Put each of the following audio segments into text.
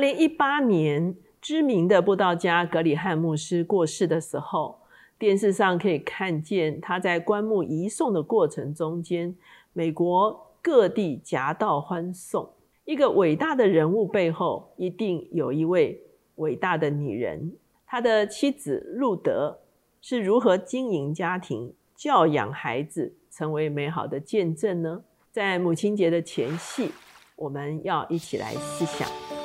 零一八年，知名的布道家格里汉牧师过世的时候，电视上可以看见他在棺木移送的过程中间，美国各地夹道欢送。一个伟大的人物背后，一定有一位伟大的女人。他的妻子路德是如何经营家庭、教养孩子，成为美好的见证呢？在母亲节的前夕，我们要一起来思想。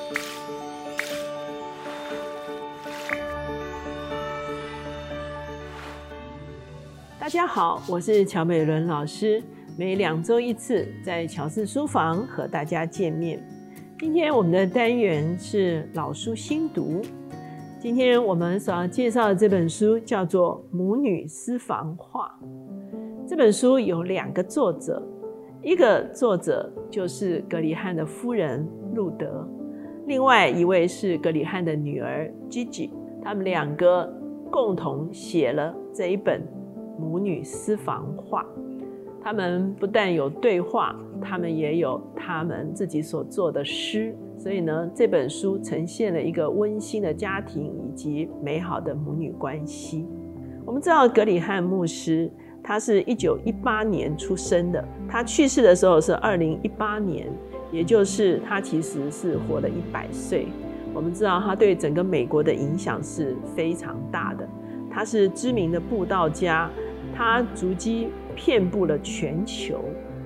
大家好，我是乔美伦老师，每两周一次在乔氏书房和大家见面。今天我们的单元是老书新读。今天我们所要介绍的这本书叫做《母女私房话》。这本书有两个作者，一个作者就是格里汉的夫人路德，另外一位是格里汉的女儿 Gigi，他们两个共同写了这一本。母女私房话，他们不但有对话，他们也有他们自己所做的诗。所以呢，这本书呈现了一个温馨的家庭以及美好的母女关系。我们知道格里汉牧师，他是一九一八年出生的，他去世的时候是二零一八年，也就是他其实是活了一百岁。我们知道他对整个美国的影响是非常大的，他是知名的布道家。他足迹遍布了全球，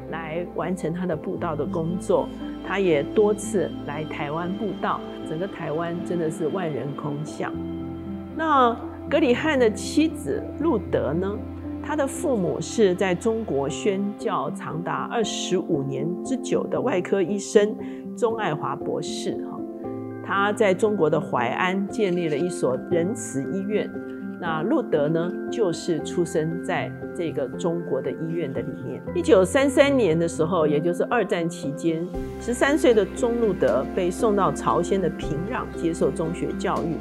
来完成他的布道的工作。他也多次来台湾布道，整个台湾真的是万人空巷。那格里汉的妻子路德呢？他的父母是在中国宣教长达二十五年之久的外科医生钟爱华博士。哈，他在中国的淮安建立了一所仁慈医院。那路德呢，就是出生在这个中国的医院的里面。一九三三年的时候，也就是二战期间，十三岁的钟路德被送到朝鲜的平壤接受中学教育。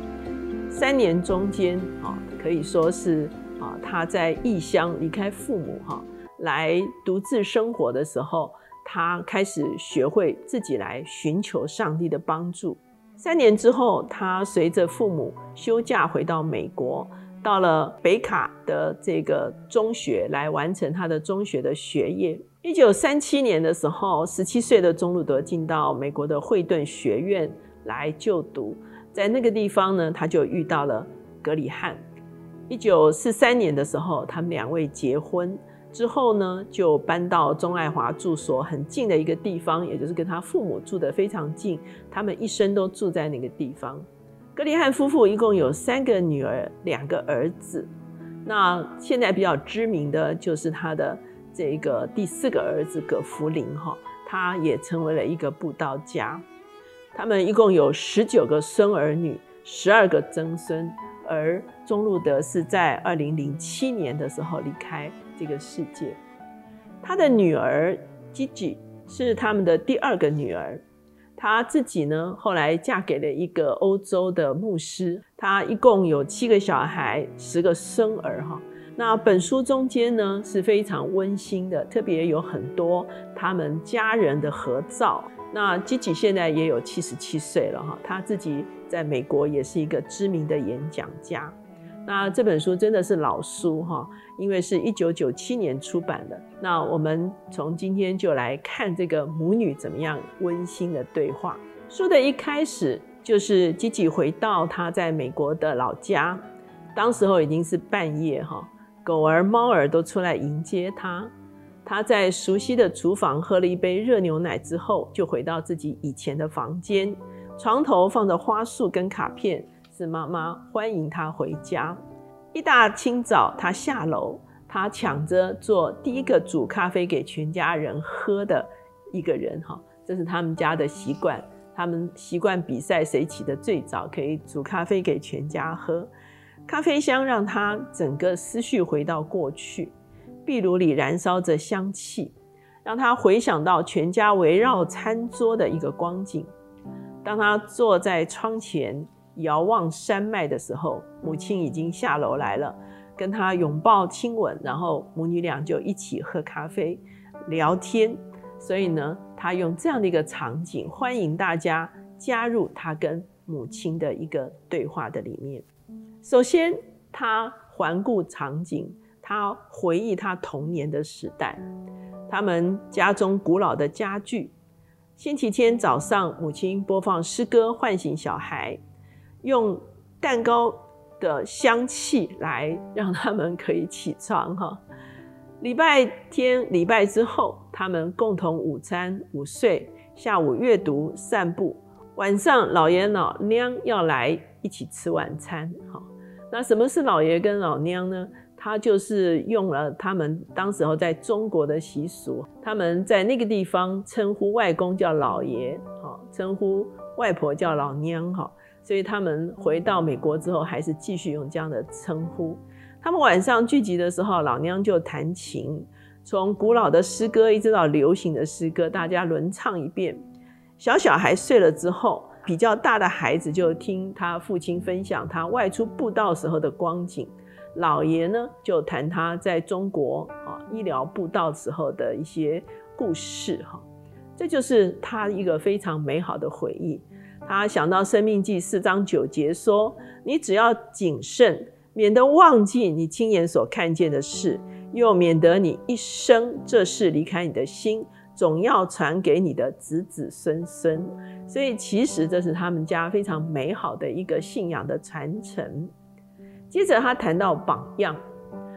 三年中间，啊，可以说是啊，他在异乡离开父母，哈，来独自生活的时候，他开始学会自己来寻求上帝的帮助。三年之后，他随着父母休假回到美国。到了北卡的这个中学来完成他的中学的学业。一九三七年的时候，十七岁的钟路德进到美国的惠顿学院来就读，在那个地方呢，他就遇到了格里汉。一九四三年的时候，他们两位结婚之后呢，就搬到钟爱华住所很近的一个地方，也就是跟他父母住的非常近。他们一生都住在那个地方。格里汉夫妇一共有三个女儿，两个儿子。那现在比较知名的就是他的这个第四个儿子葛福林哈，他也成为了一个布道家。他们一共有十九个孙儿女，十二个曾孙。而钟路德是在二零零七年的时候离开这个世界。他的女儿吉吉是他们的第二个女儿。她自己呢，后来嫁给了一个欧洲的牧师。她一共有七个小孩，十个孙儿哈。那本书中间呢是非常温馨的，特别有很多他们家人的合照。那吉吉现在也有七十七岁了哈，他自己在美国也是一个知名的演讲家。那这本书真的是老书哈，因为是一九九七年出版的。那我们从今天就来看这个母女怎么样温馨的对话。书的一开始就是吉吉回到他在美国的老家，当时候已经是半夜哈，狗儿猫儿都出来迎接他。他在熟悉的厨房喝了一杯热牛奶之后，就回到自己以前的房间，床头放着花束跟卡片。是妈妈欢迎他回家。一大清早，他下楼，他抢着做第一个煮咖啡给全家人喝的一个人。哈，这是他们家的习惯。他们习惯比赛谁起的最早，可以煮咖啡给全家喝。咖啡香让他整个思绪回到过去，壁炉里燃烧着香气，让他回想到全家围绕餐桌的一个光景。当他坐在窗前。遥望山脉的时候，母亲已经下楼来了，跟他拥抱亲吻，然后母女俩就一起喝咖啡聊天。所以呢，他用这样的一个场景欢迎大家加入他跟母亲的一个对话的里面。首先，他环顾场景，他回忆他童年的时代，他们家中古老的家具。星期天早上，母亲播放诗歌唤醒小孩，用蛋糕的香气来让他们可以起床。哈，礼拜天礼拜之后，他们共同午餐、午睡，下午阅读、散步，晚上老爷老娘要来一起吃晚餐。哈。那什么是老爷跟老娘呢？他就是用了他们当时候在中国的习俗，他们在那个地方称呼外公叫老爷，哈，称呼外婆叫老娘，哈，所以他们回到美国之后还是继续用这样的称呼。他们晚上聚集的时候，老娘就弹琴，从古老的诗歌一直到流行的诗歌，大家轮唱一遍。小小孩睡了之后。比较大的孩子就听他父亲分享他外出布道时候的光景，老爷呢就谈他在中国啊医疗布道时候的一些故事哈，这就是他一个非常美好的回忆。他想到《生命记》四章九节说：“你只要谨慎，免得忘记你亲眼所看见的事，又免得你一生这事离开你的心。”总要传给你的子子孙孙，所以其实这是他们家非常美好的一个信仰的传承。接着他谈到榜样，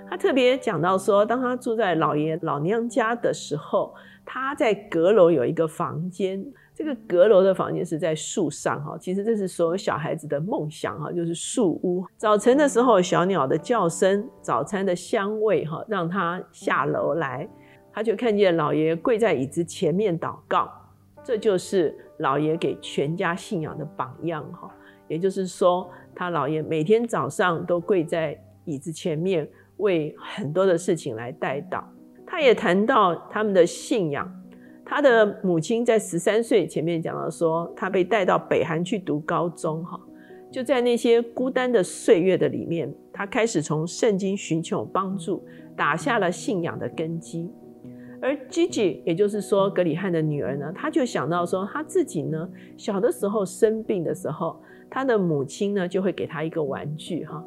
他特别讲到说，当他住在老爷老娘家的时候，他在阁楼有一个房间，这个阁楼的房间是在树上哈。其实这是所有小孩子的梦想哈，就是树屋。早晨的时候，小鸟的叫声，早餐的香味哈，让他下楼来。他就看见老爷跪在椅子前面祷告，这就是老爷给全家信仰的榜样哈。也就是说，他老爷每天早上都跪在椅子前面，为很多的事情来代祷。他也谈到他们的信仰。他的母亲在十三岁前面讲到说，他被带到北韩去读高中哈。就在那些孤单的岁月的里面，他开始从圣经寻求帮助，打下了信仰的根基。而 Gigi，也就是说格里汉的女儿呢，她就想到说，她自己呢小的时候生病的时候，她的母亲呢就会给她一个玩具哈。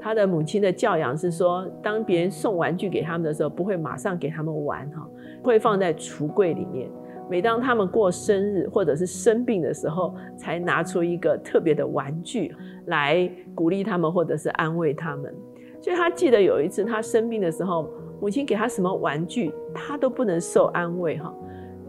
她的母亲的教养是说，当别人送玩具给他们的时候，不会马上给他们玩哈，会放在橱柜里面。每当他们过生日或者是生病的时候，才拿出一个特别的玩具来鼓励他们或者是安慰他们。所以他记得有一次他生病的时候。母亲给他什么玩具，他都不能受安慰哈。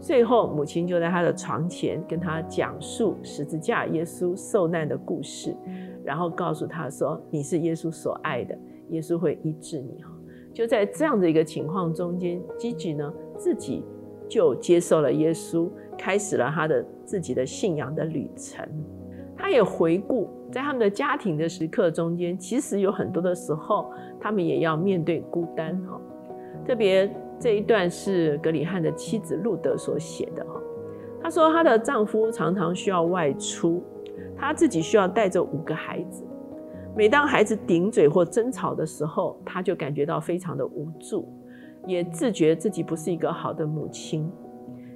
最后，母亲就在他的床前跟他讲述十字架耶稣受难的故事，然后告诉他说：“你是耶稣所爱的，耶稣会医治你哈。”就在这样的一个情况中间，基吉呢自己就接受了耶稣，开始了他的自己的信仰的旅程。他也回顾在他们的家庭的时刻中间，其实有很多的时候，他们也要面对孤单哈。特别这一段是格里汉的妻子路德所写的哈，她说她的丈夫常常需要外出，她自己需要带着五个孩子。每当孩子顶嘴或争吵的时候，她就感觉到非常的无助，也自觉自己不是一个好的母亲。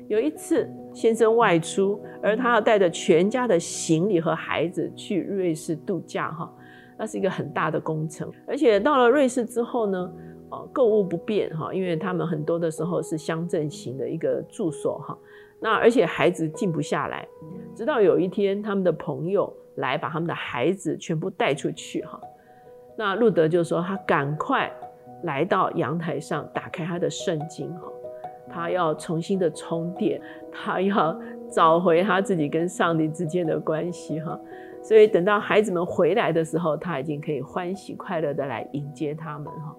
有一次先生外出，而他要带着全家的行李和孩子去瑞士度假哈，那是一个很大的工程，而且到了瑞士之后呢。哦，购物不便哈，因为他们很多的时候是乡镇型的一个住所哈。那而且孩子静不下来，直到有一天他们的朋友来把他们的孩子全部带出去哈。那路德就说他赶快来到阳台上，打开他的圣经哈，他要重新的充电，他要找回他自己跟上帝之间的关系哈。所以等到孩子们回来的时候，他已经可以欢喜快乐的来迎接他们哈。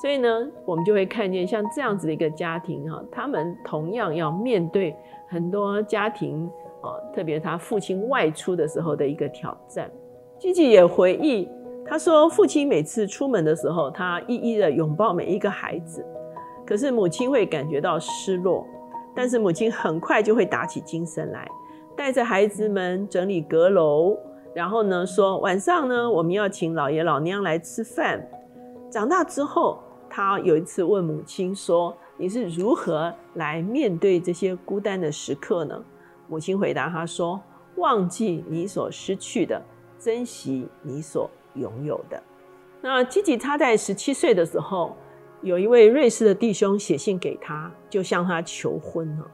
所以呢，我们就会看见像这样子的一个家庭哈，他们同样要面对很多家庭啊，特别他父亲外出的时候的一个挑战。吉吉也回忆，他说父亲每次出门的时候，他一一的拥抱每一个孩子，可是母亲会感觉到失落，但是母亲很快就会打起精神来，带着孩子们整理阁楼，然后呢说晚上呢我们要请老爷老娘来吃饭。长大之后。他有一次问母亲说：“你是如何来面对这些孤单的时刻呢？”母亲回答他说：“忘记你所失去的，珍惜你所拥有的。那基吉他在十七岁的时候，有一位瑞士的弟兄写信给他，就向他求婚了。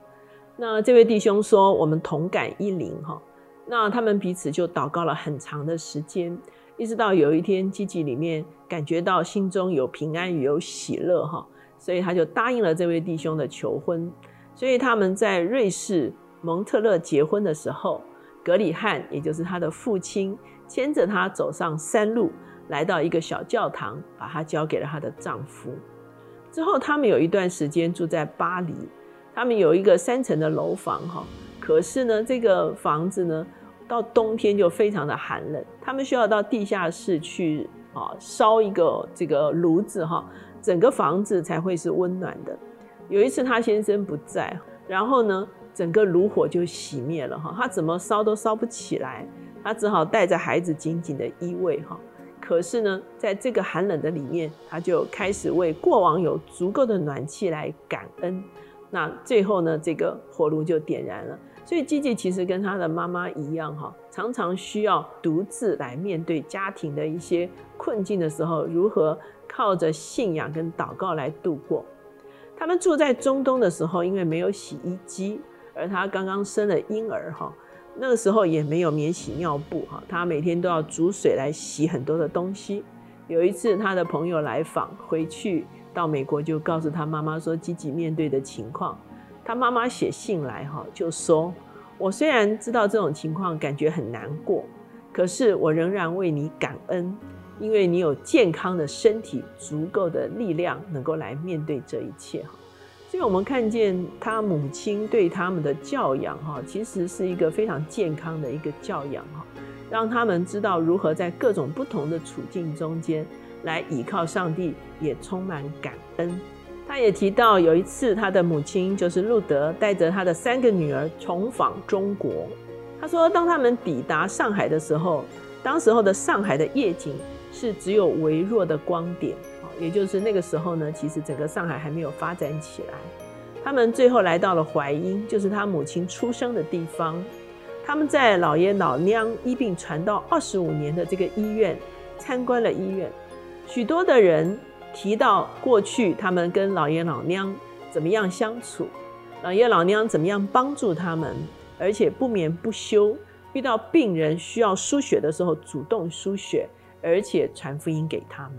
那这位弟兄说：“我们同感一灵哈。”那他们彼此就祷告了很长的时间，一直到有一天，基吉里面感觉到心中有平安与有喜乐哈，所以他就答应了这位弟兄的求婚。所以他们在瑞士蒙特勒结婚的时候，格里汉也就是他的父亲牵着他走上山路。来到一个小教堂，把她交给了她的丈夫。之后，他们有一段时间住在巴黎。他们有一个三层的楼房，哈。可是呢，这个房子呢，到冬天就非常的寒冷。他们需要到地下室去啊，烧一个这个炉子，哈，整个房子才会是温暖的。有一次，他先生不在，然后呢，整个炉火就熄灭了，哈。他怎么烧都烧不起来，他只好带着孩子紧紧的依偎，哈。可是呢，在这个寒冷的里面，他就开始为过往有足够的暖气来感恩。那最后呢，这个火炉就点燃了。所以基吉其实跟他的妈妈一样，哈，常常需要独自来面对家庭的一些困境的时候，如何靠着信仰跟祷告来度过。他们住在中东的时候，因为没有洗衣机，而他刚刚生了婴儿，哈。那个时候也没有免洗尿布哈，他每天都要煮水来洗很多的东西。有一次他的朋友来访，回去到美国就告诉他妈妈说，积极面对的情况。他妈妈写信来哈，就说：“我虽然知道这种情况感觉很难过，可是我仍然为你感恩，因为你有健康的身体，足够的力量，能够来面对这一切哈。”所以我们看见他母亲对他们的教养，哈，其实是一个非常健康的一个教养，哈，让他们知道如何在各种不同的处境中间来倚靠上帝，也充满感恩。他也提到有一次，他的母亲就是路德带着他的三个女儿重访中国。他说，当他们抵达上海的时候，当时候的上海的夜景是只有微弱的光点。也就是那个时候呢，其实整个上海还没有发展起来。他们最后来到了淮阴，就是他母亲出生的地方。他们在老爷老娘医病传到二十五年的这个医院参观了医院。许多的人提到过去他们跟老爷老娘怎么样相处，老爷老娘怎么样帮助他们，而且不眠不休，遇到病人需要输血的时候主动输血，而且传福音给他们。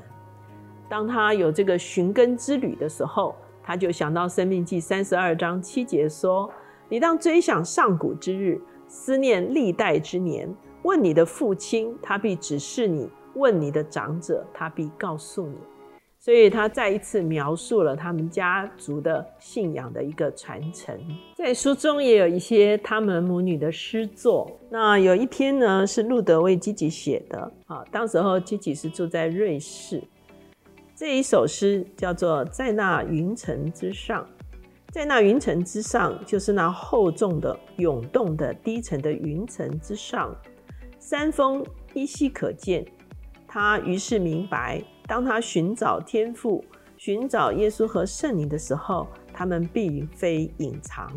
当他有这个寻根之旅的时候，他就想到《生命记》三十二章七节说：“你当追想上古之日，思念历代之年。问你的父亲，他必指示你；问你的长者，他必告诉你。”所以，他再一次描述了他们家族的信仰的一个传承。在书中也有一些他们母女的诗作。那有一篇呢，是路德为基吉写的。啊，当时候基吉是住在瑞士。这一首诗叫做《在那云层之上》，在那云层之上，就是那厚重的、涌动的、低沉的云层之上，山峰依稀可见。他于是明白，当他寻找天赋、寻找耶稣和圣灵的时候，他们并非隐藏，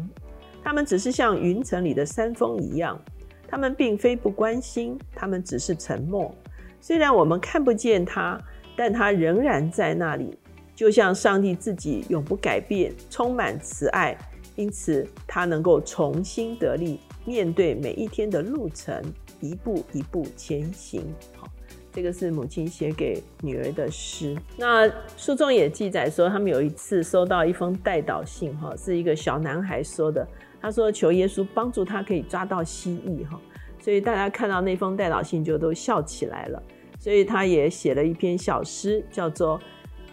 他们只是像云层里的山峰一样，他们并非不关心，他们只是沉默。虽然我们看不见他。但他仍然在那里，就像上帝自己永不改变，充满慈爱，因此他能够重新得力，面对每一天的路程，一步一步前行。好，这个是母亲写给女儿的诗。那书中也记载说，他们有一次收到一封代祷信，哈，是一个小男孩说的。他说求耶稣帮助他可以抓到蜥蜴，哈，所以大家看到那封代祷信就都笑起来了。所以他也写了一篇小诗，叫做《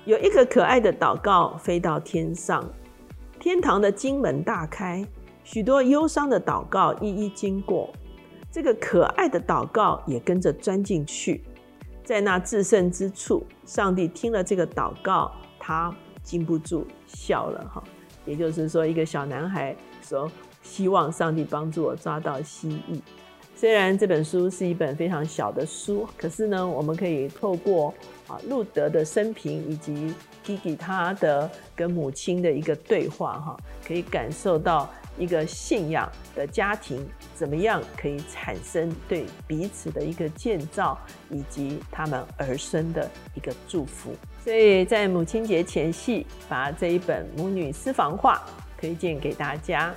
有一个可爱的祷告飞到天上》，天堂的金门大开，许多忧伤的祷告一一经过，这个可爱的祷告也跟着钻进去，在那至圣之处，上帝听了这个祷告，他禁不住笑了哈。也就是说，一个小男孩说：“希望上帝帮助我抓到蜥蜴。”虽然这本书是一本非常小的书，可是呢，我们可以透过啊路德的生平以及 Gigi 他的跟母亲的一个对话哈，可以感受到一个信仰的家庭，怎么样可以产生对彼此的一个建造，以及他们儿孙的一个祝福。所以在母亲节前夕，把这一本《母女私房话》推荐给大家。